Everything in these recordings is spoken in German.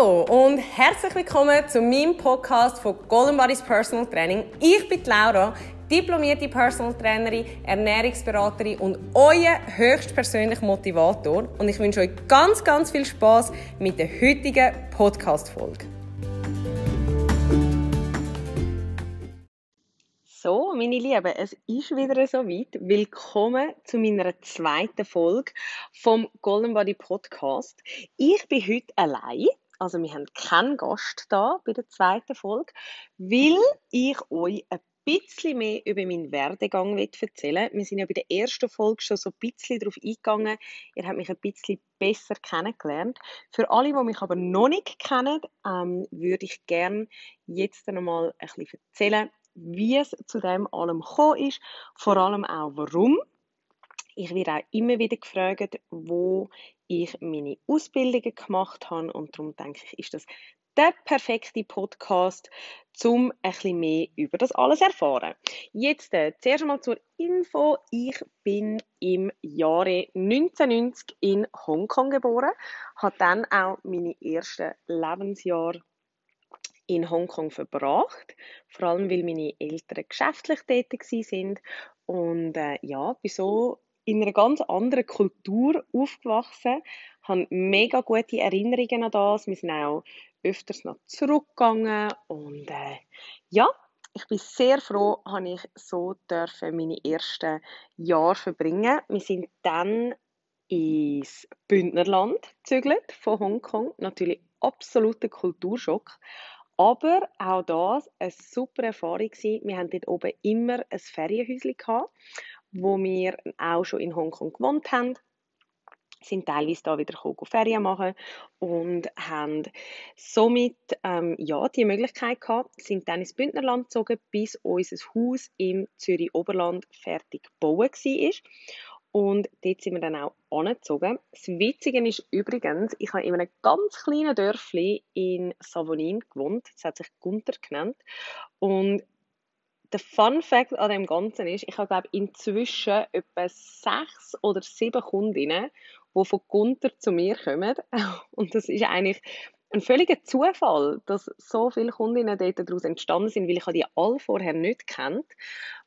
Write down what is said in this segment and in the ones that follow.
Hallo und herzlich willkommen zu meinem Podcast von Golden Bodies Personal Training. Ich bin Laura, diplomierte Personal Trainerin, Ernährungsberaterin und euer höchstpersönlicher Motivator. Und ich wünsche euch ganz, ganz viel Spaß mit der heutigen Podcast-Folge. So, meine Lieben, es ist wieder so weit. Willkommen zu meiner zweiten Folge vom Golden Body Podcast. Ich bin heute allein. Also wir haben keinen Gast da bei der zweiten Folge, weil ich euch ein bisschen mehr über meinen Werdegang erzählen Wir sind ja bei der ersten Folge schon so ein bisschen darauf eingegangen. Ihr habt mich ein bisschen besser kennengelernt. Für alle, die mich aber noch nicht kennen, ähm, würde ich gerne jetzt noch mal ein bisschen erzählen, wie es zu dem allem gekommen ist, vor allem auch warum. Ich werde auch immer wieder gefragt, wo ich meine Ausbildungen gemacht habe und darum denke ich, ist das der perfekte Podcast, um bisschen mehr über das alles erfahren. Jetzt äh, zuerst einmal zur Info. Ich bin im Jahre 1990 in Hongkong geboren, habe dann auch meine ersten Lebensjahre in Hongkong verbracht, vor allem weil meine Eltern geschäftlich tätig sind und äh, ja, bin so in einer ganz anderen Kultur aufgewachsen, habe mega gute Erinnerungen an das. Wir sind auch öfters noch zurückgegangen und äh, ja, ich bin sehr froh, habe ich so dürfen meine ersten Jahre verbringen. Wir sind dann ins Bündnerland gezügelt von Hongkong. Natürlich absoluter Kulturschock. Aber auch das eine super Erfahrung. Wir haben dort oben immer ein Ferienhäuschen wo wir auch schon in Hongkong gewohnt haben sind teilweise da wieder gekommen, Ferien machen und haben somit ähm, ja, die Möglichkeit gehabt, sind dann ins Bündnerland gezogen, bis unser Haus im Zürich Oberland fertig gebaut war. Und dort sind wir dann auch angezogen. Das Witzige ist übrigens, ich habe in einem ganz kleinen Dörfli in Savonin gewohnt. Das hat sich Gunther genannt. Und der Fun Fact an dem Ganzen ist, ich habe glaube inzwischen etwa sechs oder sieben Kundinnen, die von Gunther zu mir kommen. Und das ist eigentlich ein völliger Zufall, dass so viele Kundinnen dort daraus entstanden sind, weil ich die alle vorher nicht kennt.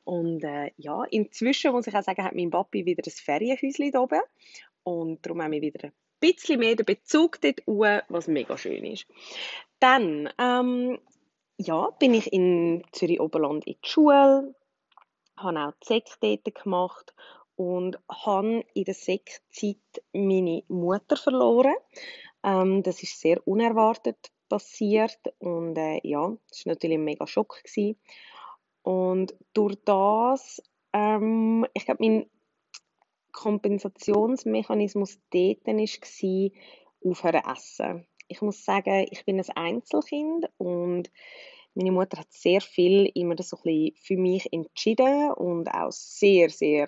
Und äh, ja, inzwischen muss ich auch sagen, hat mein Papi wieder ein Ferienhäuschen hier oben. Und darum haben wir wieder ein bisschen mehr den Bezug dort was mega schön ist. Dann, ähm, ja, bin ich in Zürich-Oberland in die Schule, habe auch die Sek dort gemacht und habe in der Sektzeit meine Mutter verloren. Ähm, das ist sehr unerwartet passiert und äh, ja, das war natürlich ein mega Schock. Gewesen. Und durch das, ähm, ich glaube, mein Kompensationsmechanismus dort war, aufhören essen. Ich muss sagen, ich bin ein Einzelkind und meine Mutter hat sehr viel immer so ein für mich entschieden und auch sehr, sehr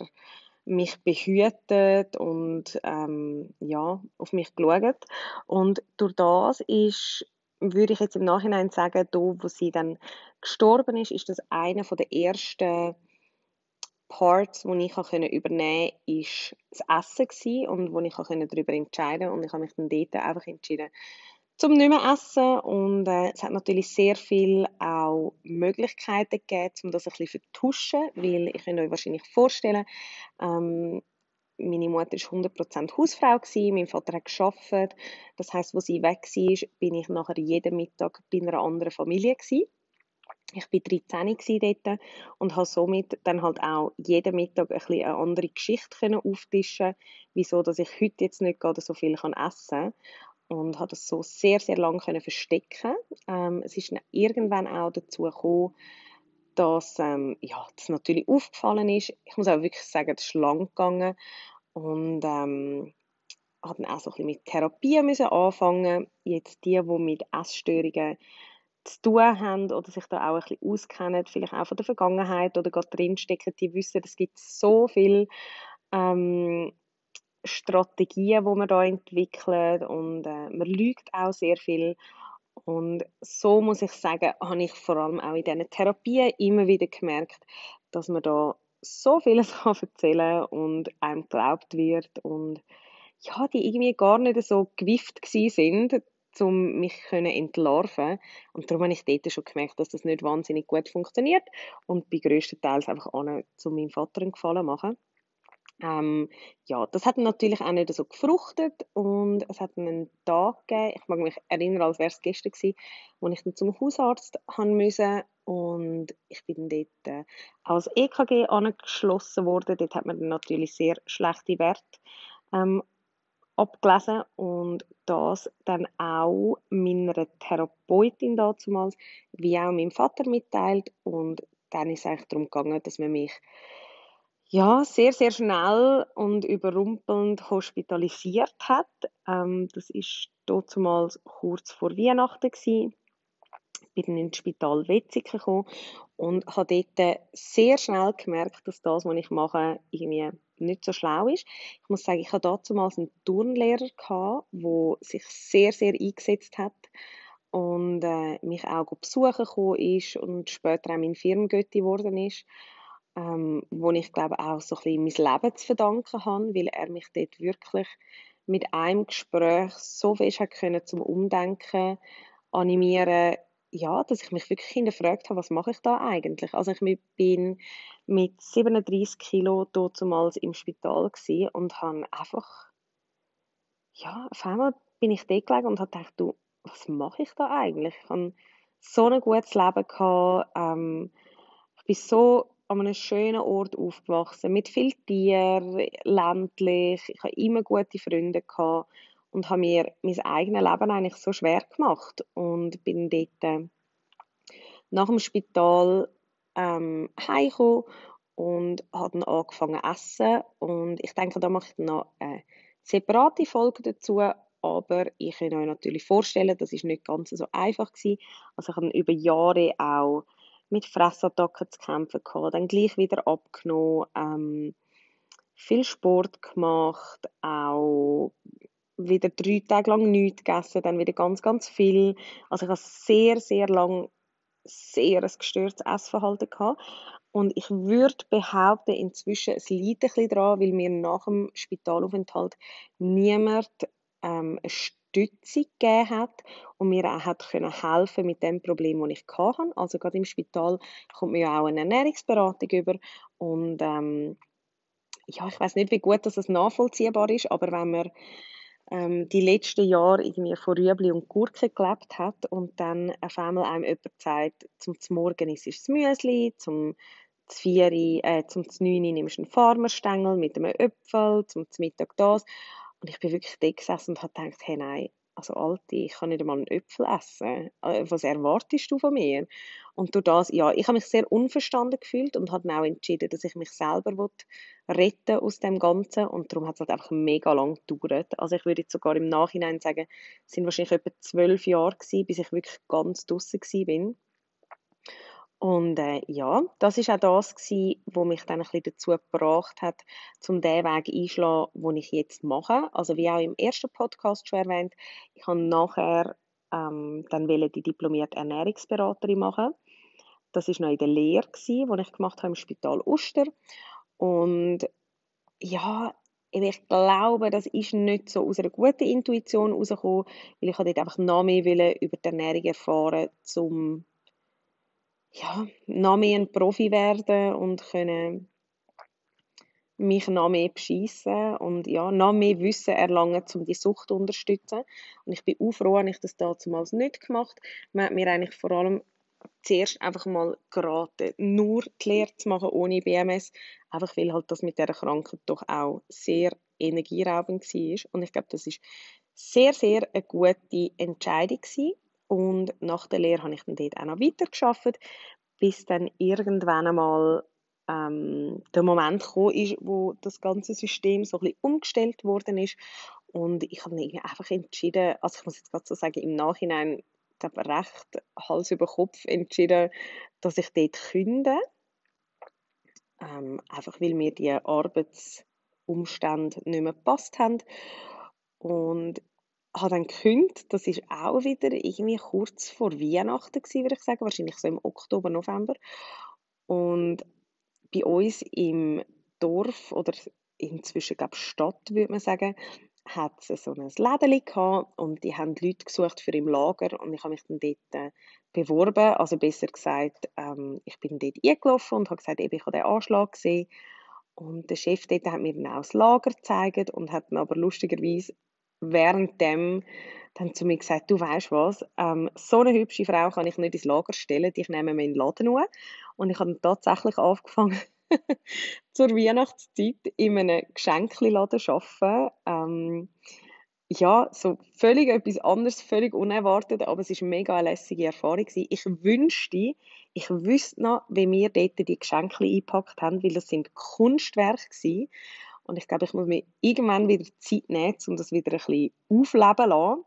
mich behütet und ähm, ja, auf mich geschaut. Und durch das ist, würde ich jetzt im Nachhinein sagen, da, wo sie dann gestorben ist, ist das einer der ersten Parts, die ich übernehmen konnte, ist das Essen gewesen und wo ich darüber entscheiden konnte. Und ich habe mich dann dort einfach entschieden, zum nicht mehr essen und äh, es hat natürlich sehr viel auch Möglichkeiten gegeben, um das ein bisschen vertuschen, weil ich könnt euch wahrscheinlich vorstellen, ähm, meine Mutter war 100% Hausfrau, gewesen, mein Vater hat gearbeitet, das heißt, wo sie weg war, bin ich nachher jeden Mittag bei einer anderen Familie gewesen. Ich war 13 dort und habe somit dann halt auch jeden Mittag ein bisschen eine andere Geschichte auftischen wieso dass ich heute jetzt nicht gerade so viel essen kann und habe das so sehr, sehr lange können verstecken. Ähm, es ist irgendwann auch dazu gekommen, dass ähm, ja, das natürlich aufgefallen ist. Ich muss auch wirklich sagen, das ist lang gegangen und ähm, habe dann auch so ein bisschen mit Therapie müssen anfangen. Jetzt die, die mit Essstörungen zu tun haben oder sich da auch ein bisschen auskennen, vielleicht auch von der Vergangenheit oder gerade drinstecken, die wissen, es gibt so viel ähm, Strategien, die man da entwickelt und äh, man lügt auch sehr viel. Und so muss ich sagen, habe ich vor allem auch in diesen Therapien immer wieder gemerkt, dass man da so vieles kann erzählen und einem geglaubt wird und ja, die irgendwie gar nicht so gewift sind, um mich können entlarven Und darum habe ich dort schon gemerkt, dass das nicht wahnsinnig gut funktioniert und bei grösstenteils einfach an zu meinem Vater einen Gefallen machen. Ähm, ja, das hat natürlich auch nicht so gefruchtet und es hat einen Tag gegeben, ich mag mich erinnern, als wäre es gestern gewesen, wo ich dann zum Hausarzt haben müssen und ich bin dort äh, als EKG angeschlossen worden. Dort hat man dann natürlich sehr schlechte Werte ähm, abgelesen und das dann auch meiner Therapeutin damals wie auch meinem Vater mitteilt und dann ist es eigentlich darum gegangen, dass man mich ja, sehr, sehr schnell und überrumpelnd hospitalisiert hat. Ähm, das ist damals kurz vor Weihnachten gewesen. Bin ins Spital Wetzig gekommen und habe dort sehr schnell gemerkt, dass das, was ich mache, irgendwie nicht so schlau ist. Ich muss sagen, ich hatte damals einen Turnlehrer der sich sehr, sehr eingesetzt hat und äh, mich auch besuchen gekommen ist und später auch mein Firmengötti geworden ist ähm, wo ich glaube auch so ein bisschen mein Leben zu verdanken habe, weil er mich dort wirklich mit einem Gespräch so fest hat können zum Umdenken animieren, ja, dass ich mich wirklich hinterfragt habe, was mache ich da eigentlich? Also ich bin mit 37 Kilo damals im Spital und habe einfach, ja, auf einmal bin ich dort gelegen und habe gedacht, du, was mache ich da eigentlich? Ich habe so ein gutes Leben gehabt, ähm, ich bin so an einem schönen Ort aufgewachsen, mit viel Tieren, ländlich. Ich hatte immer gute Freunde gehabt und habe mir mein eigenes Leben eigentlich so schwer gemacht und bin dort äh, nach dem Spital ähm, heimgekommen und habe dann angefangen zu essen und ich denke, da mache ich noch eine separate Folge dazu, aber ich kann euch natürlich vorstellen, das ist nicht ganz so einfach gewesen. Also ich habe über Jahre auch mit Fressattacken zu kämpfen gehabt, dann gleich wieder abgenommen, ähm, viel Sport gemacht, auch wieder drei Tage lang nichts gegessen, dann wieder ganz, ganz viel. Also ich habe sehr, sehr lang sehr ein gestörtes Essverhalten gehabt. Und ich würde behaupten, inzwischen, es liegt ein bisschen daran, weil mir nach dem Spitalaufenthalt niemand ähm, eine Unterstützung gegeben hat und mir auch hat können helfen mit dem Problem, das ich hatte. Also gerade im Spital kommt mir ja auch eine Ernährungsberatung über und ähm, ja, ich weiß nicht, wie gut das nachvollziehbar ist, aber wenn man ähm, die letzten Jahre irgendwie von Rüebli und Gurke gelebt hat und dann auf einmal einem jemand sagt, zum Morgen ist es Müsli, zum Zvieri, äh, zum Znüni nimmst du einen Farmerstängel mit einem Äpfel, zum Mittag das und ich bin wirklich da gesessen und habe gedacht, hey nein, also Alte, ich kann nicht einmal einen Äpfel essen. Äh, was erwartest du von mir? Und durch das, ja, ich habe mich sehr unverstanden gefühlt und habe dann auch entschieden, dass ich mich selber retten aus dem Ganzen und darum hat es halt einfach mega lang gedauert. Also ich würde jetzt sogar im Nachhinein sagen, es sind wahrscheinlich etwa zwölf Jahre gewesen, bis ich wirklich ganz draussen bin. Und äh, ja, das ist auch das gewesen, wo mich dann ein bisschen dazu gebracht hat, zum den Weg einschlagen, den ich jetzt mache. Also wie auch im ersten Podcast schon erwähnt, ich habe nachher ähm, dann die diplomierte Ernährungsberaterin machen. Das ist noch in der Lehre gewesen, die ich gemacht habe im Spital Uster. Und ja, ich glaube, das ist nicht so aus einer guten Intuition herausgekommen, weil ich dort einfach noch mehr über die Ernährung erfahren, um ja, noch mehr ein Profi werden und können mich noch mehr beschissen und ja, noch mehr Wissen erlangen, um die Sucht zu unterstützen. Und ich bin auch froh, dass ich das damals nicht gemacht Man hat mir eigentlich vor allem zuerst einfach mal geraten, nur die Lehre zu machen ohne BMS, einfach weil halt das mit dieser Krankheit doch auch sehr energieraubend war. Und ich glaube, das ist sehr, sehr eine gute Entscheidung gewesen. Und nach der Lehre habe ich dann dort auch noch weitergearbeitet, bis dann irgendwann einmal ähm, der Moment gekommen ist, wo das ganze System so ein bisschen umgestellt worden ist. Und ich habe mich einfach entschieden, also ich muss jetzt gerade so sagen, im Nachhinein glaube recht Hals über Kopf entschieden, dass ich dort künde. Ähm, einfach weil mir die Arbeitsumstände nicht mehr gepasst haben. Und habe dann gekündigt, das ist auch wieder irgendwie kurz vor Weihnachten gewesen, würde ich sagen, wahrscheinlich so im Oktober, November. Und bei uns im Dorf oder inzwischen glaube Stadt, würde man sagen, hat es so ein Läden gehabt und die haben Leute gesucht für im Lager und ich habe mich dann dort äh, beworben, also besser gesagt, ähm, ich bin dort eingelaufen und habe gesagt, eben, ich habe den Anschlag gesehen und der Chef dort hat mir dann auch das Lager gezeigt und hat dann aber lustigerweise währenddem dann zu mir gesagt, du weißt was, ähm, so eine hübsche Frau kann ich nicht ins Lager stellen, ich nehme mir in den Laden nur. Und ich habe dann tatsächlich angefangen, zur Weihnachtszeit in einem Geschenkeladen zu arbeiten. Ähm, ja, so völlig etwas anderes, völlig unerwartet, aber es war eine mega lässige Erfahrung. Gewesen. Ich wünschte, ich wüsste noch, wie wir dort die Geschenke eingepackt haben, weil das sind Kunstwerke gewesen. Und ich glaube, ich muss mir irgendwann wieder Zeit nehmen, um das wieder ein bisschen aufleben lassen.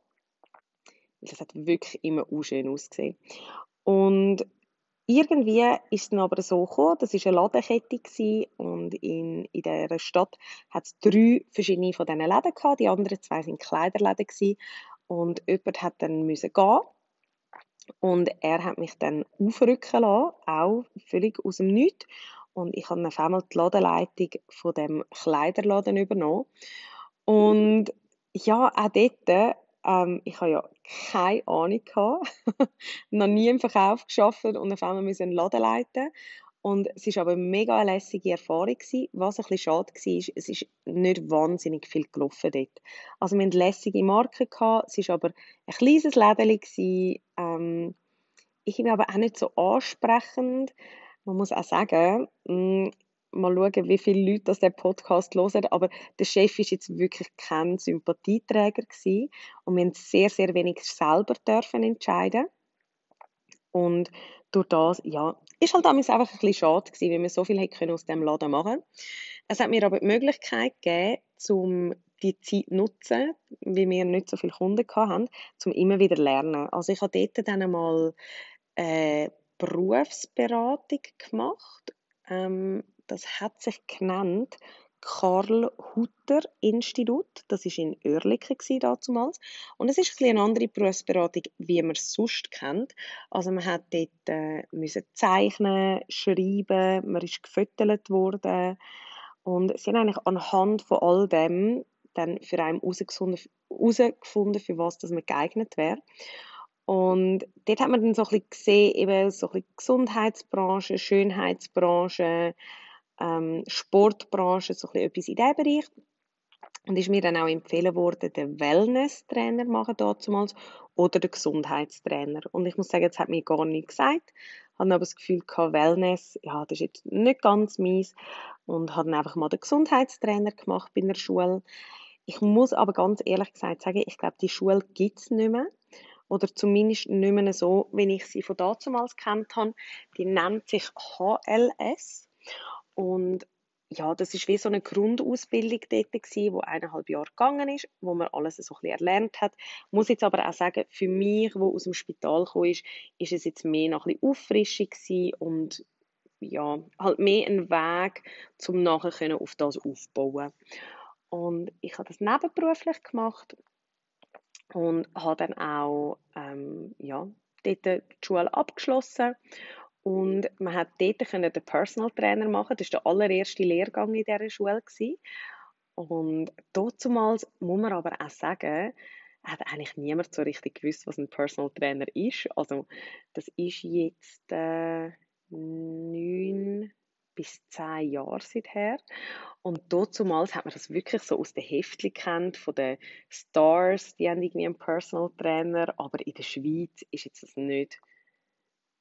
Das hat wirklich immer schön ausgesehen. Und irgendwie ist es dann aber so gekommen, das war eine Ladenkette gewesen, und in, in dieser Stadt hat es drei verschiedene von diesen Läden gehabt. Die anderen zwei waren Kleiderläden gewesen. Und jemand hat dann müssen gehen. Und er hat mich dann aufrücken lassen, auch völlig aus dem Nichts. Und ich habe auf einmal die Ladenleitung von dem Kleiderladen übernommen. Und ja, auch dort ähm, ich habe ja keine Ahnung gehabt, noch nie im Verkauf geschafft und auf einmal müssen einen Laden leiten. Und es war aber eine mega lässige Erfahrung. Gewesen. Was ein bisschen schade war, es ist nicht wahnsinnig viel gelaufen dort. Also wir hatten lässige Marken, gehabt, es war aber ein kleines Läden. Ähm, ich bin aber auch nicht so ansprechend. Man muss auch sagen, mm, mal schauen, wie viele Leute das der Podcast hören. Aber der Chef ist jetzt wirklich kein Sympathieträger gewesen. Und wir haben sehr, sehr wenig selber dürfen entscheiden. Und durch das, ja, ist halt damals einfach ein bisschen schade gewesen, weil wir so viel hätte aus dem Laden machen Es hat mir aber die Möglichkeit gegeben, um die Zeit zu nutzen, weil wir nicht so viele Kunden hatten, um immer wieder zu lernen. Also ich habe dort dann einmal äh, Berufsberatung gemacht ähm, das hat sich genannt Karl Hutter Institut. Das war in Oerlikon damals. Und es ist ein eine andere Berufsberatung, wie man es sonst kennt. Also man hat dort äh, müssen zeichnen, schreiben, man ist gefüttert worden. Und sie haben eigentlich anhand von all dem dann für einen herausgefunden, für was das man geeignet wäre. Und dort hat man dann so ein bisschen gesehen, eben so ein bisschen Gesundheitsbranche, Schönheitsbranche, ähm, Sportbranche, so ein etwas in diesem Bereich. Und ist mir dann auch empfehlen worden, den Wellness-Trainer machen damals oder den Gesundheitstrainer. Und ich muss sagen, das hat mir gar nicht gesagt. Hatte aber das Gefühl gehabt, Wellness, ja, das ist jetzt nicht ganz meins. Und habe dann einfach mal den Gesundheitstrainer gemacht bei der Schule. Ich muss aber ganz ehrlich gesagt sagen, ich glaube, die Schule gibt es nicht mehr. Oder zumindest nicht mehr so, wie ich sie von damals kennt habe. Die nennt sich HLS. Und ja, das ist wie so eine Grundausbildung dort gewesen, wo eineinhalb Jahre gegangen ist, wo man alles so ein bisschen erlernt hat. Ich muss jetzt aber auch sagen, für mich, wo aus dem Spital kam, ist, ist es jetzt mehr noch ein bisschen Auffrischung gewesen und ja, halt mehr ein Weg, um nachher auf das aufbauen. Und ich habe das nebenberuflich gemacht und habe dann auch ähm, ja, dort die Schule abgeschlossen und man hat dort den Personal Trainer machen. Das war der allererste Lehrgang in dieser Schule. Gewesen. Und damals muss man aber auch sagen, hat eigentlich niemand so richtig gewusst, was ein Personal Trainer ist. Also das ist jetzt äh, bis zehn Jahre seither. Und damals hat man das wirklich so aus den Heftchen kennt, von den Stars, die haben irgendwie einen Personal Trainer, aber in der Schweiz ist jetzt das nicht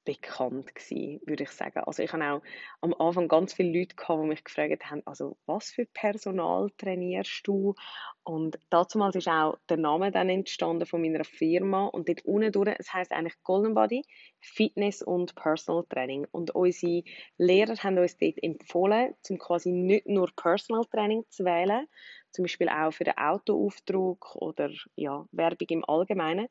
bekannt gewesen, würde ich sagen. Also ich habe auch am Anfang ganz viele Leute gehabt, die mich gefragt haben, also was für Personal trainierst du? Und damals ist auch der Name dann entstanden von meiner Firma und dort unten durch, es heißt eigentlich Golden Body Fitness und Personal Training. Und unsere Lehrer haben uns dort empfohlen, zum quasi nicht nur Personal Training zu wählen, zum Beispiel auch für den Autoaufdruck oder ja, Werbung im Allgemeinen,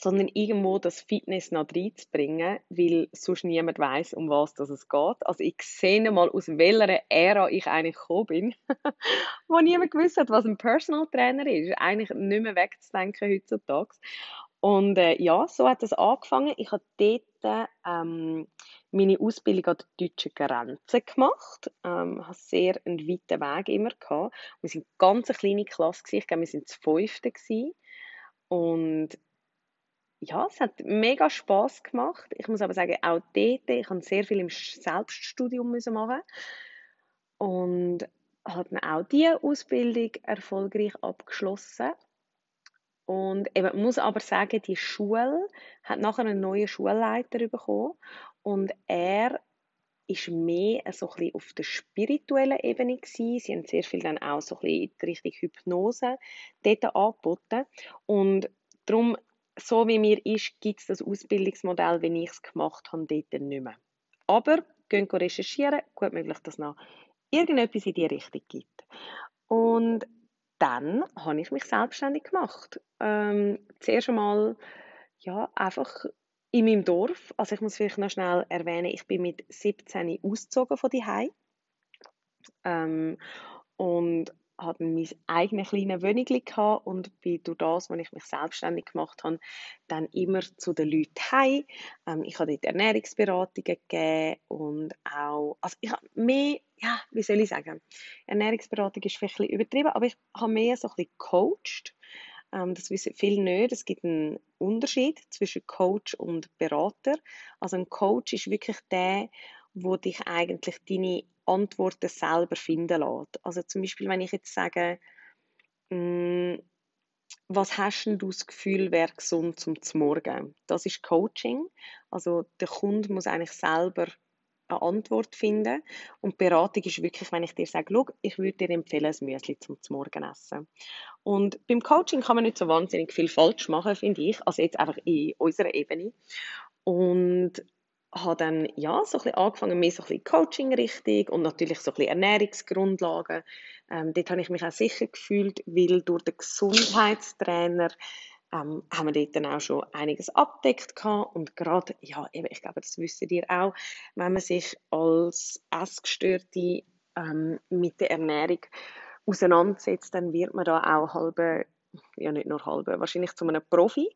sondern irgendwo das Fitness noch reinzubringen, weil sonst niemand weiß, um was es geht. Also ich sehe mal, aus welcher Ära ich eigentlich gekommen bin, wo niemand gewusst hat, was ein Personal Trainer ist. Eigentlich nicht mehr wegzudenken heutzutage. Und äh, ja, so hat das angefangen. Ich habe dort ähm, meine Ausbildung an der deutschen Grenze gemacht. Ähm, hatte sehr einen weiten Weg immer. Gehabt. Wir waren eine ganz kleine Klasse. Ich glaube, wir waren das fünfte. Und ja, es hat mega Spaß gemacht. Ich muss aber sagen, auch dort, ich habe sehr viel im Selbststudium müssen machen und habe dann auch diese Ausbildung erfolgreich abgeschlossen. Und eben, muss aber sagen, die Schule hat nachher einen neuen Schulleiter bekommen und er ist mehr so ein bisschen auf der spirituellen Ebene gewesen. Sie haben sehr viel dann auch so ein bisschen in die Richtung Hypnose dort angeboten. Und darum so wie mir ist, gibt es das Ausbildungsmodell, wie ich es gemacht habe, dort nicht mehr. Aber gehen recherchieren, gut möglich, dass es noch irgendetwas in die Richtung gibt. Und dann habe ich mich selbstständig gemacht. Ähm, zuerst einmal, ja, einfach in meinem Dorf. Also ich muss vielleicht noch schnell erwähnen, ich bin mit 17 ausgezogen von die ähm, und hatte mein eigenes kleines Wohnung und bin durch das, als ich mich selbstständig gemacht habe, dann immer zu den Leuten heim. Ähm, ich habe dort Ernährungsberatungen gegeben und auch, also ich habe mehr, ja, wie soll ich sagen, Ernährungsberatung ist vielleicht ein bisschen übertrieben, aber ich habe mehr so ein bisschen gecoacht. Ähm, das wissen viele nicht. Es gibt einen Unterschied zwischen Coach und Berater. Also ein Coach ist wirklich der, wo dich eigentlich deine Antworten selber finden lässt. Also zum Beispiel, wenn ich jetzt sage, mh, mm, was hast du das Gefühl, wäre gesund zum Morgen? Das ist Coaching. Also der Kunde muss eigentlich selber eine Antwort finden. Und Beratung ist wirklich, wenn ich dir sage, Schau, ich würde dir empfehlen, ein Müsli zum Morgen essen. Und beim Coaching kann man nicht so wahnsinnig viel falsch machen, finde ich. Also jetzt einfach in unserer Ebene. Und habe dann ja, so ein bisschen angefangen, mehr so ein bisschen Coaching-Richtung und natürlich so ein bisschen Ernährungsgrundlagen. Ähm, dort habe ich mich auch sicher gefühlt, weil durch den Gesundheitstrainer ähm, haben wir dort dann auch schon einiges abdeckt gehabt. und gerade, ja, eben, ich glaube, das wisst ihr auch, wenn man sich als Essgestörte ähm, mit der Ernährung auseinandersetzt, dann wird man da auch halbe, ja nicht nur halbe, wahrscheinlich zu einem Profi.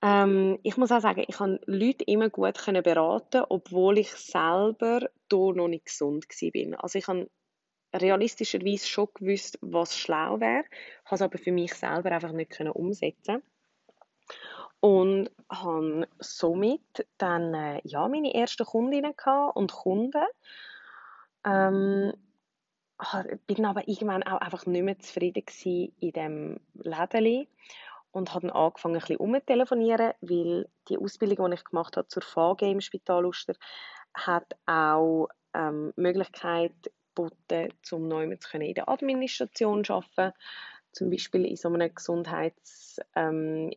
Ähm, ich muss auch sagen, ich kann Leute immer gut können beraten, obwohl ich selber hier noch nicht gesund war. Also ich habe realistischerweise schon gewusst, was schlau wäre, habe es aber für mich selber einfach nicht können umsetzen und habe somit dann äh, ja meine ersten Kundinnen und Kunden. Ähm, bin aber irgendwann auch einfach nicht mehr zufrieden in dem Läden und habe dann angefangen, ein bisschen umzutelefonieren, weil die Ausbildung, die ich gemacht habe zur VG im Spital Uster, hat auch ähm, Möglichkeit geboten, um neu in der Administration zu arbeiten, zum Beispiel in so einem Gesundheitsinstitut ähm,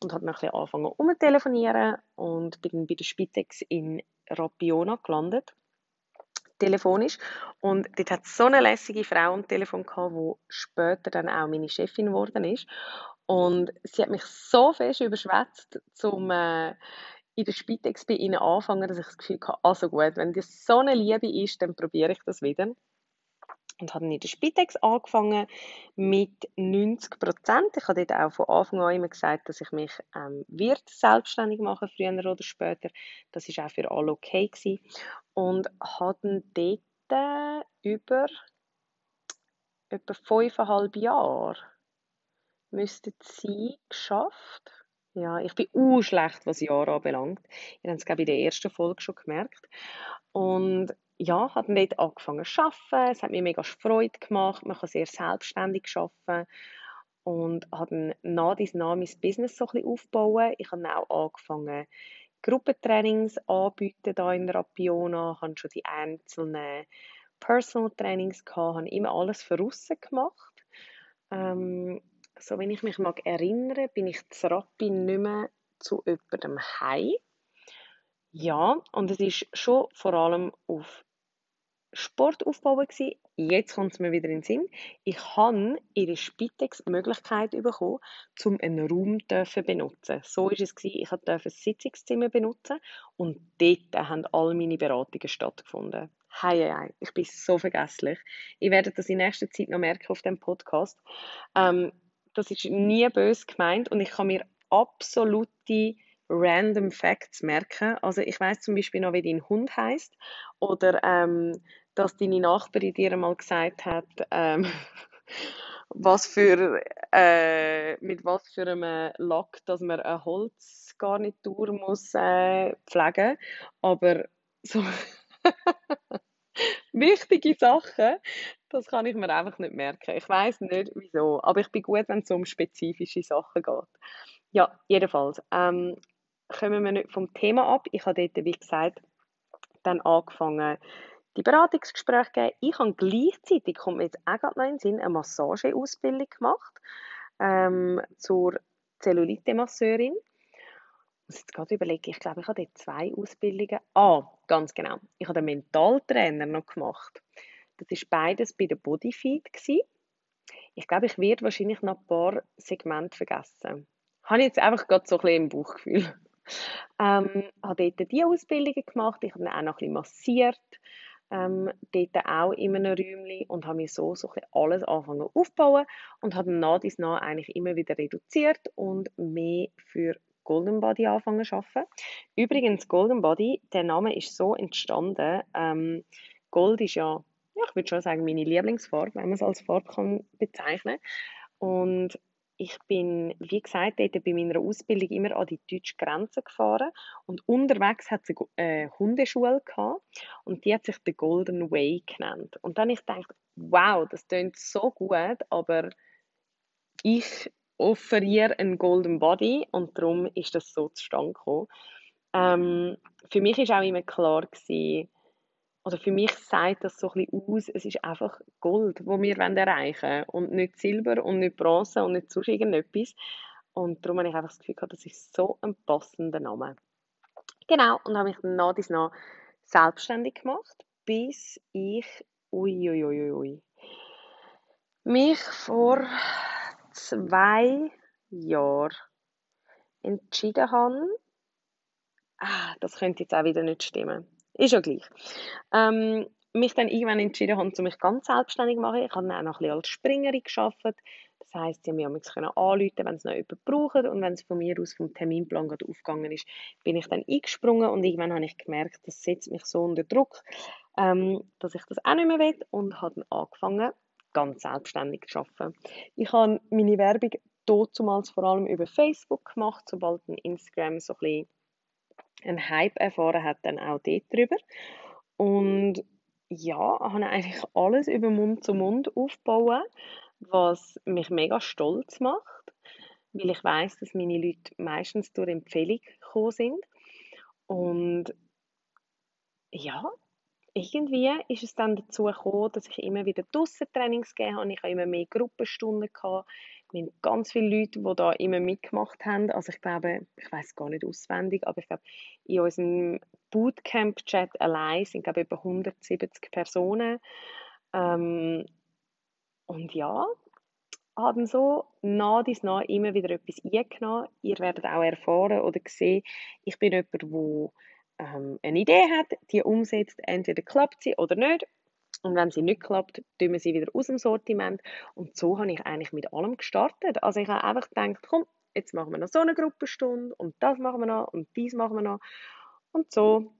und habe dann ein bisschen angefangen umzutelefonieren und bin dann bei der Spitex in Rapiona gelandet telefonisch. Und dort hat so eine lässige Frau am Telefon gehabt, die später dann auch meine Chefin geworden ist. Und sie hat mich so fest überschwätzt, um äh, in der Spitex bei ihnen anfangen, dass ich das Gefühl hatte, also gut, wenn das so eine Liebe ist, dann probiere ich das wieder. Und habe in der Spitex angefangen mit 90 Prozent. Ich habe dort auch von Anfang an immer gesagt, dass ich mich ähm, wird selbstständig machen, früher oder später. Das war auch für alle okay gewesen. Und habe dort äh, über etwa fünfeinhalb Jahre müssten sie geschafft. Ja, ich bin uh schlecht, was Jahre anbelangt. Ihr habt es, glaube ich, in der ersten Folge schon gemerkt. Und ja, habe dort angefangen zu arbeiten. Es hat mir mega Freude gemacht. Man kann sehr selbstständig arbeiten. Und habe dann nach dies nach mein Business so ein bisschen aufbauen. Ich habe auch angefangen, Gruppentrainings anbieten hier in Rapiona. Ich habe schon die einzelnen Personal Trainings gehabt, habe immer alles für gemacht. Ähm, so wenn ich mich mag erinnere, bin ich zu Rappi nicht mehr zu jemandem heim. Ja, und es ist schon vor allem auf Sport aufbauen. Jetzt kommt es mir wieder in den Sinn. Ich habe ihre Spitex Möglichkeit bekommen, um einen Raum zu benutzen. So ist es. Ich durfte ein Sitzungszimmer benutzen und dort haben all meine Beratungen stattgefunden. Hei, hei, ich bin so vergesslich. Ich werde das in nächster Zeit noch merken auf dem Podcast. Ähm, das ist nie böse gemeint und ich kann mir absolute random Facts merken. Also ich weiß zum Beispiel noch, wie dein Hund heißt oder ähm, dass deine Nachbarin dir mal gesagt hat, ähm, was für, äh, mit was für einem Lack, dass man eine Holzgarnitur muss äh, pflegen. Aber so wichtige Sachen, das kann ich mir einfach nicht merken. Ich weiß nicht wieso, aber ich bin gut, wenn es um spezifische Sachen geht. Ja, jedenfalls. Ähm, kommen wir nicht vom Thema ab. Ich habe dort, wie gesagt, dann angefangen, die Beratungsgespräche geben. Ich habe gleichzeitig, kommt mir jetzt auch gerade noch in den Sinn, eine Massageausbildung gemacht ähm, zur Zellulite-Masseurin. Ich muss jetzt gerade überlegen, ich glaube, ich habe dort zwei Ausbildungen. Ah, ganz genau. Ich habe den Mentaltrainer noch gemacht. Das ist beides bei der Bodyfeed. Ich glaube, ich werde wahrscheinlich noch ein paar Segmente vergessen. Habe ich jetzt einfach gerade so ein bisschen im Bauchgefühl. Ähm, habe dort die Ausbildungen gemacht. Ich habe dann auch noch ein bisschen massiert. Ähm, dort auch in einem Räumchen und habe mir so, so ein alles angefangen aufzubauen und habe nach dies nach eigentlich immer wieder reduziert und mehr für Golden Body anfangen zu arbeiten. Übrigens, Golden Body, der Name ist so entstanden. Ähm, Gold ist ja, ja, ich würde schon sagen, meine Lieblingsfarbe, wenn man es als Farbe kann bezeichnen Und ich bin, wie gesagt, dort bei meiner Ausbildung immer an die deutsche Grenze gefahren und unterwegs hat es eine äh, Hundeschule gehabt und die hat sich The Golden Way genannt. Und dann ich gedacht, wow, das klingt so gut, aber ich offeriere einen Golden Body und darum ist das so zustande gekommen. Ähm, für mich ist auch immer klar gewesen, oder für mich sagt das so ein bisschen aus, es ist einfach Gold, wo wir erreichen wollen und nicht Silber und nicht Bronze und nicht sonst irgendetwas. Und darum habe ich einfach das Gefühl gehabt, das ist so ein passender Name. Genau, und habe mich dann nach dies nach selbstständig gemacht, bis ich, uiuiuiui, ui, ui, ui, mich vor zwei Jahren entschieden habe, ah, das könnte jetzt auch wieder nicht stimmen. Ist ja gleich. Ähm, mich dann irgendwann entschieden habe, um mich ganz selbstständig zu machen. Ich habe dann auch noch ein bisschen als Springerin gearbeitet. Das heisst, sie haben mich anrufen wenn sie noch jemanden brauchen. Und wenn es von mir aus vom Terminplan gerade aufgegangen ist, bin ich dann eingesprungen. Und irgendwann habe ich gemerkt, das setzt mich so unter Druck, ähm, dass ich das auch nicht mehr will. Und habe dann angefangen, ganz selbstständig zu arbeiten. Ich habe meine Werbung damals vor allem über Facebook gemacht, sobald ein Instagram so ein bisschen einen Hype erfahren hat, dann auch dort drüber. Und ja, habe eigentlich alles über Mund zu Mund aufbauen, was mich mega stolz macht, weil ich weiß, dass meine Leute meistens durch Empfehlung gekommen sind. Und ja, irgendwie ist es dann dazu gekommen, dass ich immer wieder Trainings gegeben habe. Ich habe immer mehr Gruppenstunden gehabt. Wir haben ganz viele Leute, die da immer mitgemacht haben. Also ich glaube, ich weiß gar nicht auswendig, aber ich glaube, in unserem Bootcamp-Chat allein sind glaube ich über 170 Personen. Ähm, und ja, haben so nach dies nach immer wieder etwas eingenommen. Ihr werdet auch erfahren oder sehen, ich bin jemand, der ähm, eine Idee hat, die umsetzt, entweder klappt sie oder nicht. Und wenn sie nicht klappt, tun wir sie wieder aus dem Sortiment. Und so habe ich eigentlich mit allem gestartet. Also ich habe einfach gedacht, komm, jetzt machen wir noch so eine Gruppenstunde und das machen wir noch und dies machen wir noch. Und so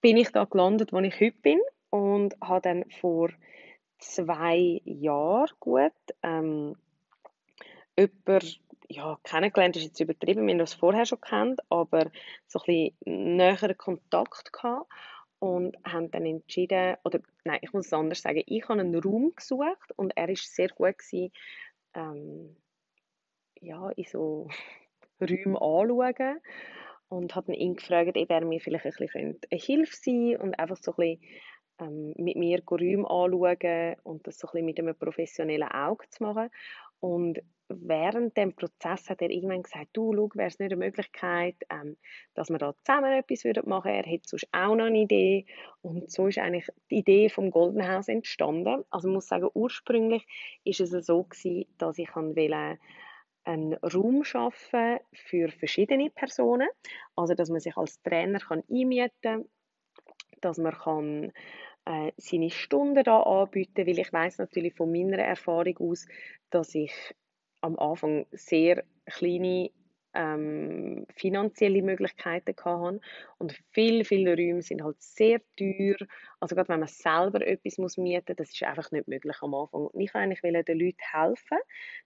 bin ich da gelandet, wo ich heute bin und habe dann vor zwei Jahren gut ähm, jemanden ja, kennengelernt ist jetzt übertrieben, wir haben das vorher schon kennt, aber so ein bisschen näheren Kontakt gehabt und haben dann entschieden, oder nein, ich muss es anders sagen, ich habe einen Raum gesucht und er ist sehr gut gewesen, ähm, ja, in so Räumen anschauen und hat ihn gefragt, ob er mir vielleicht ein bisschen eine Hilfe sein und einfach so ein bisschen ähm, mit mir Räume anschauen und das so ein bisschen mit einem professionellen Auge zu machen. Und während dem Prozess hat er irgendwann gesagt, du, schau, wäre es nicht eine Möglichkeit, ähm, dass wir da zusammen etwas machen würden. Er hätte sonst auch noch eine Idee. Und so ist eigentlich die Idee vom Golden House entstanden. Also ich muss sagen, ursprünglich ist es so gewesen, dass ich wollte, einen Raum schaffen für verschiedene Personen. Also, dass man sich als Trainer kann einmieten kann, dass man kann äh, seine Stunden da anbieten, weil ich weiß natürlich von meiner Erfahrung aus, dass ich am Anfang sehr kleine ähm, finanzielle Möglichkeiten hatte. Und viele, viele Räume sind halt sehr teuer. Also gerade wenn man selber etwas muss mieten muss, das ist einfach nicht möglich am Anfang. Und ich eigentlich den Leuten helfen,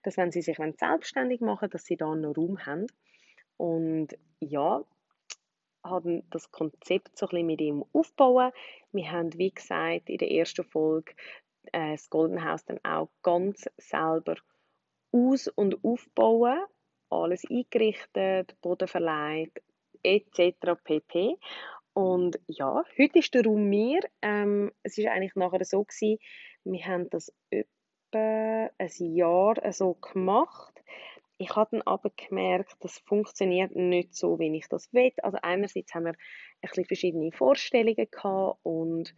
dass wenn sie sich selbstständig machen dass sie da einen Raum haben. Und ja, haben das Konzept so ein mit ihm aufbauen. Wir haben, wie gesagt, in der ersten Folge äh, das Golden House dann auch ganz selber aus- und aufbauen alles eingerichtet, Boden verleiht, etc. pp. Und ja, heute ist der Raum mir. Ähm, es ist eigentlich nachher so gewesen, wir haben das etwa ein Jahr so gemacht. Ich habe dann aber gemerkt, das funktioniert nicht so, wie ich das will. Also einerseits haben wir ein bisschen verschiedene Vorstellungen gehabt und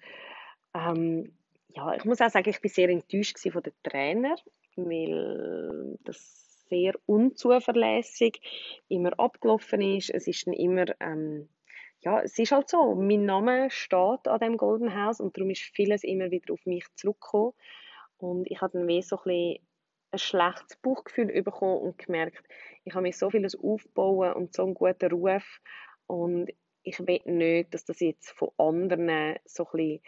ähm, ja, ich muss auch sagen, ich war sehr enttäuscht von den Trainer, weil das sehr unzuverlässig immer abgelaufen ist. Es ist dann immer, ähm, ja, es ist halt so, mein Name steht an dem Golden House und darum ist vieles immer wieder auf mich zurückgekommen. Und ich habe dann wie so ein, bisschen ein schlechtes Bauchgefühl bekommen und gemerkt, ich habe mir so vieles aufbauen und so einen guten Ruf und ich will nicht, dass das jetzt von anderen so ein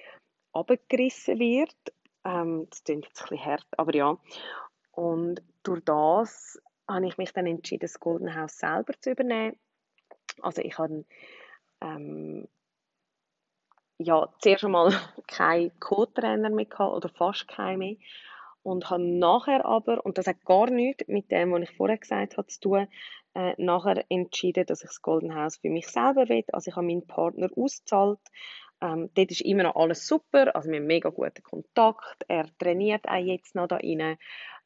abgerissen wird. Ähm, das klingt jetzt ein bisschen hart, aber ja. Und durch das habe ich mich dann entschieden, das Golden House selber zu übernehmen. Also ich habe ähm, ja, zuerst einmal keinen Co-Trainer mehr gehabt, oder fast keinen mehr. Und habe nachher aber, und das hat gar nichts mit dem, was ich vorher gesagt habe, zu tun, äh, nachher entschieden, dass ich das Golden House für mich selber will. Also ich habe meinen Partner ausgezahlt. Ähm, dort ist immer noch alles super, also wir haben mega guten Kontakt. Er trainiert auch jetzt noch da rein.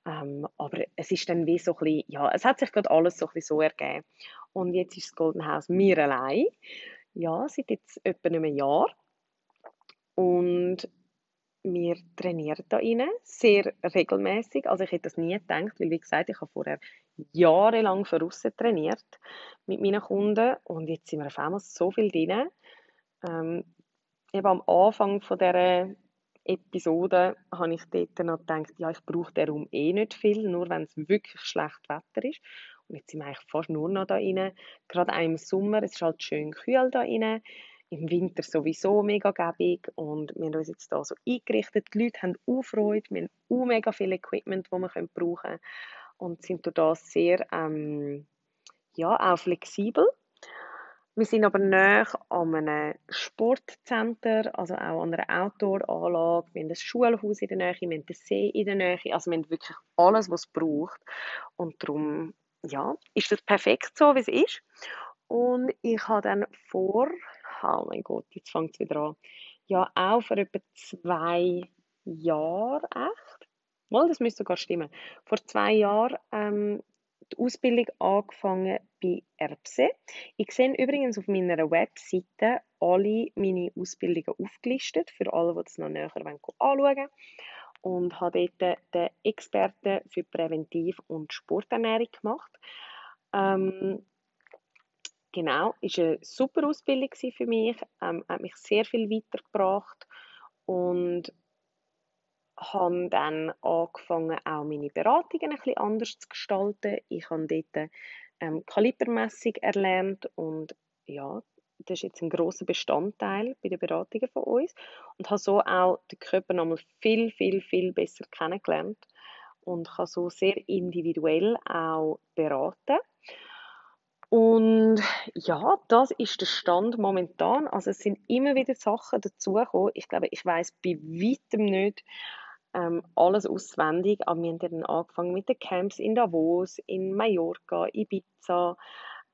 Ähm, aber es ist dann wie so ein bisschen, ja, es hat sich gerade alles so ein bisschen so ergeben. Und jetzt ist das Golden House mir allein. Ja, seit jetzt etwa einem Jahr. Und wir trainieren da rein, sehr regelmäßig. Also ich hätte das nie gedacht, weil wie gesagt, ich habe vorher jahrelang voraus trainiert mit meinen Kunden und jetzt sind wir auf einmal so viel drin. Ähm, eben am Anfang von dieser Episode habe ich dort noch gedacht, ja, ich brauche den Raum eh nicht viel, nur wenn es wirklich schlecht Wetter ist. Und jetzt sind wir eigentlich fast nur noch da rein. Gerade auch im Sommer, es ist halt schön kühl da rein. Im Winter sowieso mega gäbig und wir haben uns jetzt hier so eingerichtet. Die Leute haben auch Freude, wir haben auch mega viel Equipment, das wir brauchen können und sind durch sehr ähm, ja, auch flexibel. Wir sind aber näher an einem Sportcenter, also auch an einer Outdoor-Anlage. Wir haben ein Schulhaus in der Nähe, wir haben den See in der Nähe. Also wir haben wirklich alles, was es braucht. Und darum, ja, ist das perfekt so, wie es ist. Und ich habe dann vor, oh mein Gott, jetzt fängt es wieder an, ja, auch vor etwa zwei Jahren, echt? Mal, das müsste sogar stimmen. Vor zwei Jahren ähm, die Ausbildung angefangen bei Erbse. Ich sehe übrigens auf meiner Webseite alle meine Ausbildungen aufgelistet, für alle, die das noch näher anschauen wollen. Und habe dort den Experten für Präventiv- und Sporternährung gemacht. Ähm, genau, ist eine super Ausbildung für mich, ähm, hat mich sehr viel weitergebracht und habe dann angefangen, auch meine Beratungen ein bisschen anders zu gestalten. Ich habe dort ähm, Kalibermessung erlernt und ja, das ist jetzt ein großer Bestandteil bei den Beratungen von uns und habe so auch den Körper nochmal viel, viel, viel besser kennengelernt und kann so sehr individuell auch beraten. Und ja, das ist der Stand momentan. Also es sind immer wieder Sachen dazugekommen. Ich glaube, ich weiß bei weitem nicht, ähm, alles auswendig. Aber wir haben dann angefangen mit den Camps in Davos, in Mallorca, Ibiza.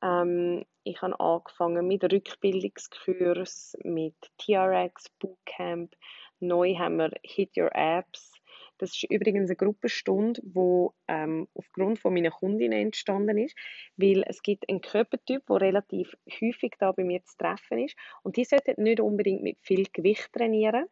Ähm, ich habe angefangen mit Rückbildungskurs, mit TRX, Bootcamp. Neu haben wir Hit Your Apps. Das ist übrigens eine Gruppenstunde, die ähm, aufgrund von meiner Kundinnen entstanden ist, weil es gibt einen Körpertyp, der relativ häufig da bei mir zu treffen ist und die sollten nicht unbedingt mit viel Gewicht trainieren,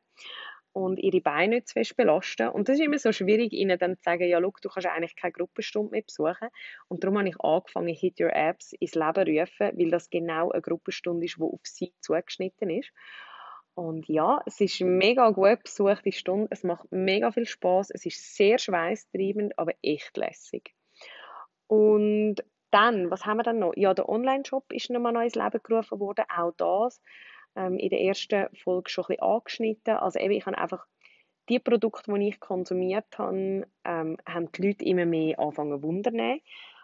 und ihre Beine nicht zu fest belasten. Und das ist immer so schwierig, ihnen dann zu sagen, ja, schau, du kannst eigentlich keine Gruppenstunde mehr besuchen. Und darum habe ich angefangen, Hit Your Apps ins Leben zu rufen, weil das genau eine Gruppenstunde ist, die auf sie zugeschnitten ist. Und ja, es ist mega gut besuchte Stunde, es macht mega viel Spaß, es ist sehr schweißtreibend, aber echt lässig. Und dann, was haben wir dann noch? Ja, der Online-Shop ist nochmal neu ins Leben gerufen worden. Auch das ähm, in der ersten Folge schon ein bisschen angeschnitten. Also eben, ich habe einfach die Produkte, die ich konsumiert habe, ähm, haben die Leute immer mehr angefangen zu wundern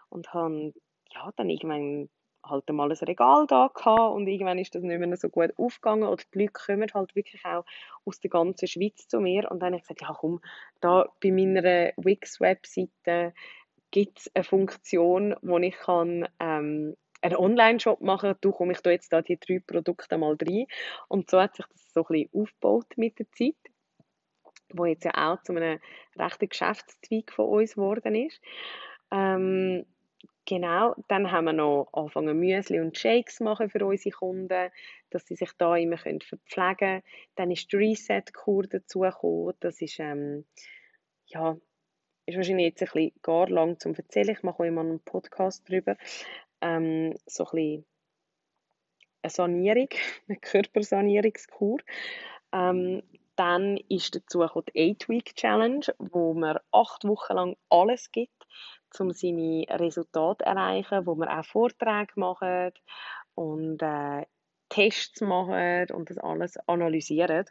und haben ja, dann irgendwann halt mal ein Regal da gehabt und irgendwann ist das nicht mehr so gut aufgegangen oder die Leute kommen halt wirklich auch aus der ganzen Schweiz zu mir und dann habe ich gesagt, ja komm, da bei meiner Wix-Webseite gibt es eine Funktion, wo ich kann ähm, einen Online-Shop machen, du komme ich da jetzt da die drei Produkte mal rein und so hat sich das so ein bisschen aufgebaut mit der Zeit wo jetzt ja auch zu einem rechten Geschäftszweig von uns geworden ist. Ähm, Genau, dann haben wir noch angefangen Müsli und Shakes machen für unsere Kunden, dass sie sich da immer können verpflegen können. Dann ist die Reset-Kur dazugekommen. Das ist, ähm, ja, ist wahrscheinlich jetzt ein bisschen gar lang zum erzählen. Ich mache auch immer einen Podcast darüber. Ähm, so ein bisschen eine Sanierung, eine Körpersanierungskur. Ähm, dann ist dazu die 8-Week-Challenge, wo man acht Wochen lang alles gibt um seine Resultate zu erreichen, wo wir auch Vorträge machen und äh, Tests machen und das alles analysieren.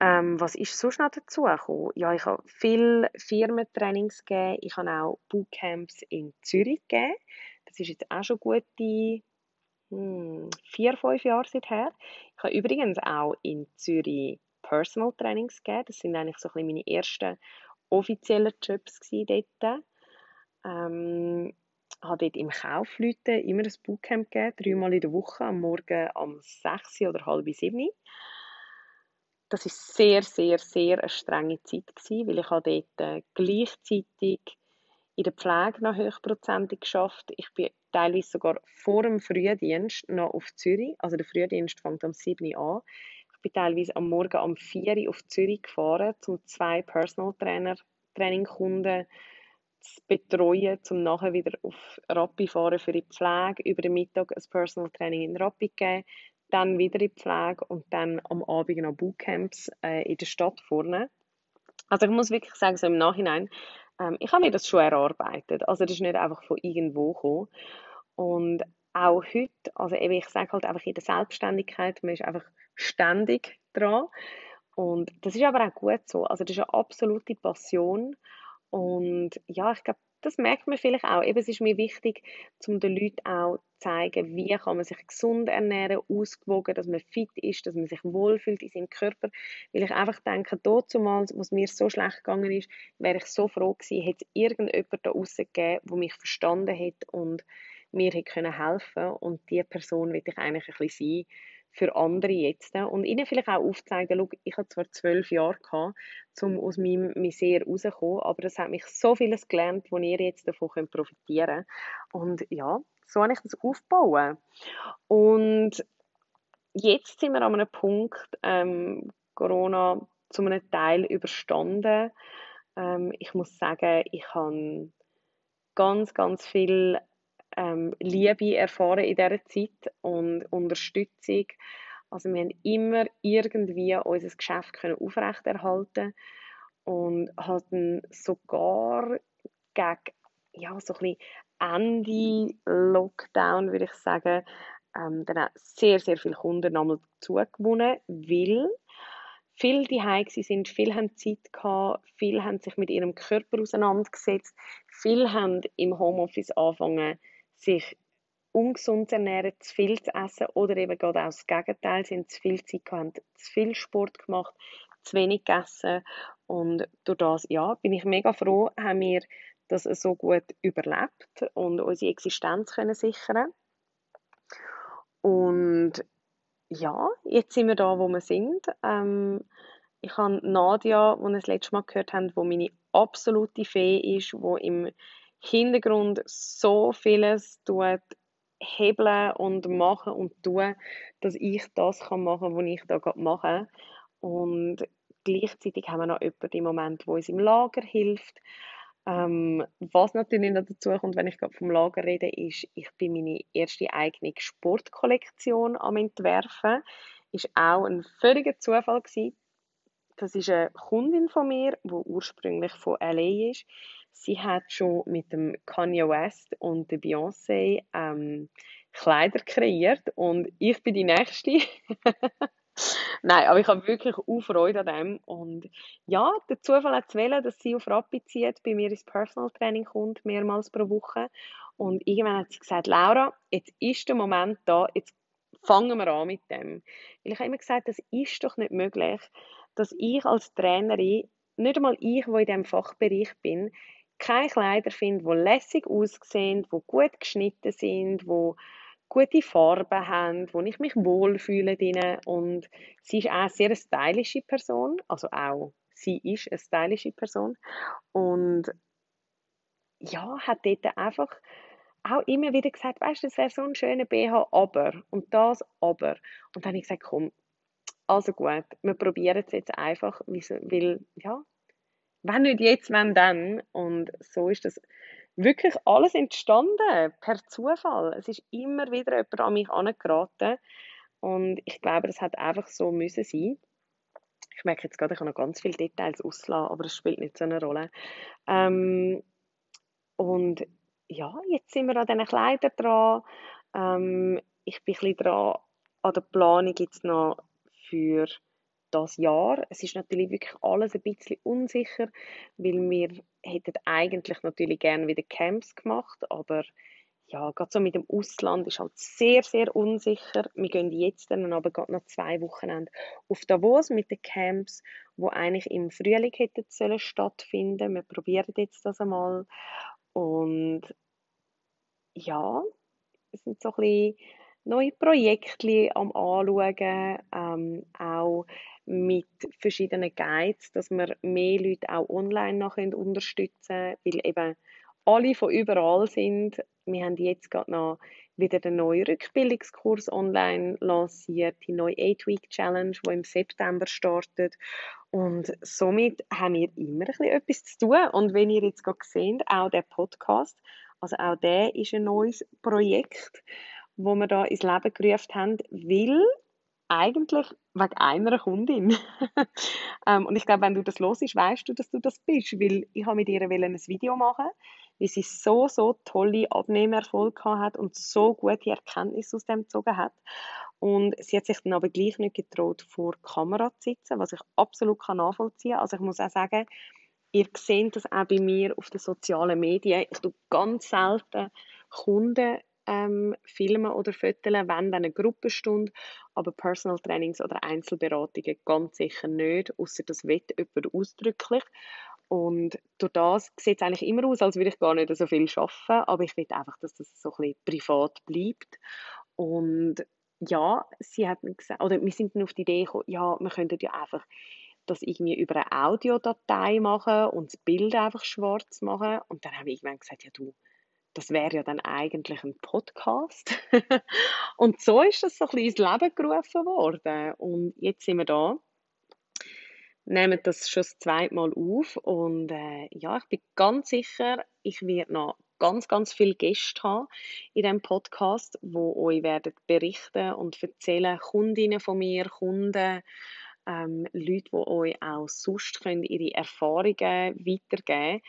Ähm, was ist sonst noch dazu gekommen? Ja, ich habe viele Firmentrainings gegeben. Ich habe auch Bootcamps in Zürich gegeben. Das ist jetzt auch schon gute hm, vier, fünf Jahre seither. Ich habe übrigens auch in Zürich Personal Trainings gegeben. Das sind eigentlich so ein bisschen meine ersten offiziellen Jobs dort. Ähm, habe dort im Kaufleuten immer ein Bootcamp gegeben, dreimal in der Woche, am Morgen um 6 oder halb 7 Das war sehr, sehr, sehr eine strenge Zeit, gewesen, weil ich habe dort äh, gleichzeitig in der Pflege noch hochprozentig geschafft. Ich bin teilweise sogar vor dem Frühdienst noch auf Zürich. Also der Frühdienst fängt am 7 Uhr an. Bin teilweise am Morgen um 4 Uhr auf Zürich gefahren, um zwei Personal Trainer Training Kunden zu betreuen, um nachher wieder auf Rappi fahren für die Pflege, über den Mittag ein Personal Training in Rappi geben, dann wieder in die Pflege und dann am Abend noch Bootcamps äh, in der Stadt vorne. Also ich muss wirklich sagen, so im Nachhinein, ähm, ich habe mir das schon erarbeitet. Also das ist nicht einfach von irgendwo gekommen. Und auch heute, also eben, ich sage halt einfach in der Selbstständigkeit, man ist einfach ständig dran. Und das ist aber auch gut so. Also das ist eine absolute Passion. Und ja, ich glaube, das merkt man vielleicht auch. Eben, es ist mir wichtig, um den Leuten auch zu zeigen, wie kann man sich gesund ernähren, ausgewogen, dass man fit ist, dass man sich wohlfühlt in seinem Körper. Weil ich einfach denke, damals, was mir so schlecht gegangen ist, wäre ich so froh gewesen, hätte es irgendjemand da draussen gegeben, der mich verstanden hätte und mir hätte helfen können. Und diese Person will ich eigentlich ein bisschen sein für andere jetzt. Und ihnen vielleicht auch aufzeigen, schau, ich habe zwar zwölf Jahre gehabt, um aus meinem Misere rauszukommen, aber das hat mich so vieles gelernt, wo ihr jetzt davon könnt profitieren könnt. Und ja, so habe ich das aufgebaut. Und jetzt sind wir an einem Punkt, ähm, Corona zu einem Teil überstanden. Ähm, ich muss sagen, ich habe ganz, ganz viel ähm, Liebe erfahren in dieser Zeit und Unterstützung. Also wir haben immer irgendwie unser Geschäft können aufrechterhalten und hatten sogar gegen ja, so ein Ende Lockdown, würde ich sagen, ähm, dann sehr, sehr viele Kunden nochmal zugewonnen, weil viele die sind, viele haben Zeit gehabt, viele haben sich mit ihrem Körper auseinandergesetzt, viele haben im Homeoffice angefangen, sich ungesund ernähren, zu viel zu essen oder eben gerade auch das Gegenteil, haben zu viel Zeit gehabt, zu viel Sport gemacht, zu wenig gegessen und durch das, ja, bin ich mega froh, haben wir das so gut überlebt und unsere Existenz können sichern und ja, jetzt sind wir da, wo wir sind. Ähm, ich habe Nadia, die wir das letzte Mal gehört haben, wo meine absolute Fee ist, wo im Hintergrund so vieles tut hebeln und machen und tun, dass ich das kann machen kann, was ich da gerade mache. Und gleichzeitig haben wir noch jemanden im Moment, der uns im Lager hilft. Ähm, was natürlich noch dazu kommt, wenn ich gerade vom Lager rede, ist, ich bin meine erste eigene Sportkollektion am entwerfen. Ist auch ein völliger Zufall gewesen. Das ist eine Kundin von mir, die ursprünglich von LA ist. Sie hat schon mit dem Kanye West und der Beyoncé ähm, Kleider kreiert und ich bin die Nächste. Nein, aber ich habe wirklich auch Freude an dem. Und ja, der Zufall hat es wählen, dass sie auf Rapid zieht, bei mir ins Personal Training kommt, mehrmals pro Woche. Und irgendwann hat sie gesagt, Laura, jetzt ist der Moment da, jetzt fangen wir an mit dem. Weil ich habe immer gesagt, das ist doch nicht möglich, dass ich als Trainerin, nicht einmal ich, wo in diesem Fachbereich bin, keine Kleider finde, die lässig aussehen, die gut geschnitten sind, die gute Farben haben, wo ich mich wohlfühle drin. Und sie ist auch eine sehr stylische Person, also auch sie ist eine stylische Person und ja, hat dort einfach auch immer wieder gesagt, weißt du, das wäre so ein schöner BH, aber und das aber. Und dann habe ich gesagt, komm, also gut, wir probieren es jetzt einfach, weil, ja, wenn nicht jetzt, wenn dann. Und so ist das wirklich alles entstanden, per Zufall. Es ist immer wieder jemand an mich angeraten und ich glaube, das hat einfach so müssen sein. Ich merke jetzt gerade, ich habe noch ganz viele Details auslassen, aber das spielt nicht so eine Rolle. Ähm, und ja, jetzt sind wir an diesen Kleidern dran. Ähm, ich bin ein bisschen dran an der Planung jetzt noch für das Jahr. Es ist natürlich wirklich alles ein bisschen unsicher, weil wir hätten eigentlich natürlich gerne wieder Camps gemacht, aber ja, gerade so mit dem Ausland ist halt sehr, sehr unsicher. Wir gehen jetzt dann aber gerade noch zwei Wochenende auf Davos mit den Camps, wo eigentlich im Frühling hätten sollen stattfinden. Wir probieren jetzt das einmal und ja, es sind so ein bisschen neue Projekte am anschauen, ähm, auch mit verschiedenen Guides, dass wir mehr Leute auch online noch unterstützen können, weil eben alle von überall sind. Wir haben jetzt gerade noch wieder den neuen Rückbildungskurs online lanciert, die neue 8-Week-Challenge, die im September startet. Und somit haben wir immer ein bisschen etwas zu tun. Und wenn ihr jetzt gerade seht, auch der Podcast, also auch der ist ein neues Projekt, wo wir da ins Leben gerufen haben, weil eigentlich wegen einer Kundin. ähm, und ich glaube, wenn du das los ist, weißt du, dass du das bist, weil ich habe mit ihr ein Video machen, weil sie so so tolle Abnehmerfolge hat und so gute Erkenntnisse aus dem gezogen hat. Und sie hat sich dann aber gleich nicht getraut, vor der Kamera zu sitzen, was ich absolut nachvollziehen kann. Also ich muss auch sagen, ihr seht das auch bei mir auf den sozialen Medien. Ich tue ganz selten Kunden ähm, filmen oder fotografieren, wenn dann eine Gruppenstunde, aber Personal Trainings oder Einzelberatungen ganz sicher nicht, außer das wird jemand ausdrücklich. Und durch das sieht es eigentlich immer aus, als würde ich gar nicht so viel arbeiten, aber ich will einfach, dass das so ein bisschen privat bleibt. Und ja, sie hat mir gesagt, oder wir sind dann auf die Idee gekommen, ja, wir könnten ja einfach das irgendwie über eine Audiodatei machen und das Bild einfach schwarz machen. Und dann habe ich irgendwann gesagt, ja du, das wäre ja dann eigentlich ein Podcast. und so ist das so ein bisschen ins Leben gerufen worden. Und jetzt sind wir da, nehmen das schon das zweite Mal auf. Und äh, ja, ich bin ganz sicher, ich werde noch ganz, ganz viele Gäste haben in diesem Podcast, wo euch werden berichten und erzählen, Kundinnen von mir, Kunden, ähm, Leute, die euch auch sonst können ihre Erfahrungen weitergeben können.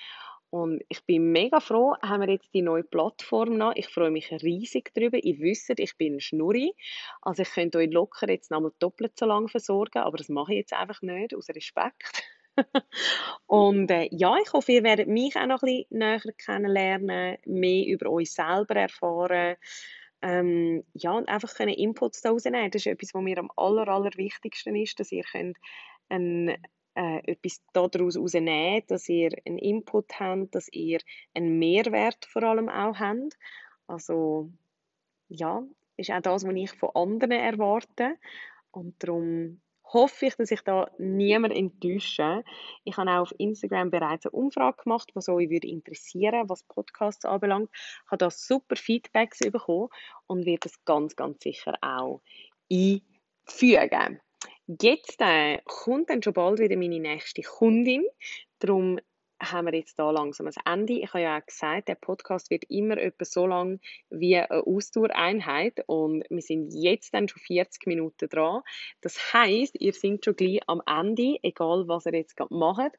Und ich bin mega froh, haben wir jetzt die neue Plattform noch. Ich freue mich riesig darüber. Ihr wisst, ich bin ein Schnurri. Also ich könnte euch locker jetzt nochmal doppelt so lange versorgen, aber das mache ich jetzt einfach nicht, aus Respekt. und äh, ja, ich hoffe, ihr werdet mich auch noch ein bisschen näher kennenlernen, mehr über euch selber erfahren. Ähm, ja, und einfach können Inputs daraus nehmen. Das ist etwas, was mir am aller, allerwichtigsten ist, dass ihr könnt einen äh, etwas daraus herausnehmen, dass ihr einen Input habt, dass ihr einen Mehrwert vor allem auch habt. Also ja, ist auch das, was ich von anderen erwarte. Und darum hoffe ich, dass ich da niemand enttäusche. Ich habe auch auf Instagram bereits eine Umfrage gemacht, was euch würde interessieren, was Podcasts anbelangt. Ich habe da super Feedbacks bekommen und werde das ganz, ganz sicher auch einfügen. Jetzt äh, kommt dann schon bald wieder meine nächste Kundin. Darum haben wir jetzt da langsam das Ende. Ich habe ja auch gesagt, der Podcast wird immer etwa so lang wie eine Ausdauereinheit und wir sind jetzt dann schon 40 Minuten dran. Das heißt, ihr seid schon gleich am Ende, egal was ihr jetzt gerade macht.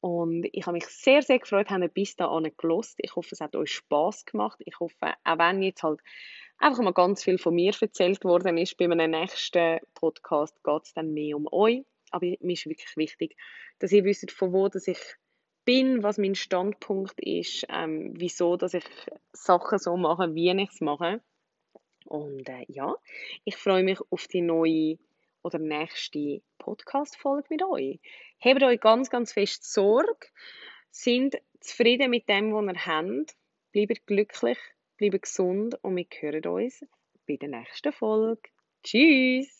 Und ich habe mich sehr, sehr gefreut, habt ihr bis dahin gelost. Ich hoffe, es hat euch Spass gemacht. Ich hoffe, auch wenn jetzt halt einfach mal ganz viel von mir erzählt worden ist, bei einem nächsten Podcast geht es dann mehr um euch. Aber mir ist wirklich wichtig, dass ihr wisst, von wo dass ich bin, was mein Standpunkt ist, ähm, wieso dass ich Sachen so mache, wie ich es mache. Und äh, ja, ich freue mich auf die neue oder nächste Podcast-Folge mit euch. Habt euch ganz, ganz fest Sorge, sind zufrieden mit dem, was ihr habt, bleibt glücklich, bleibt gesund und wir hören uns bei der nächsten Folge. Tschüss!